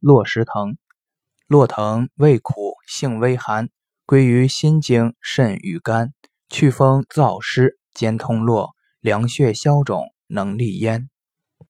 落石藤。落藤味苦性微寒归于心经肾与肝。祛风燥湿兼通络凉血消肿能利咽。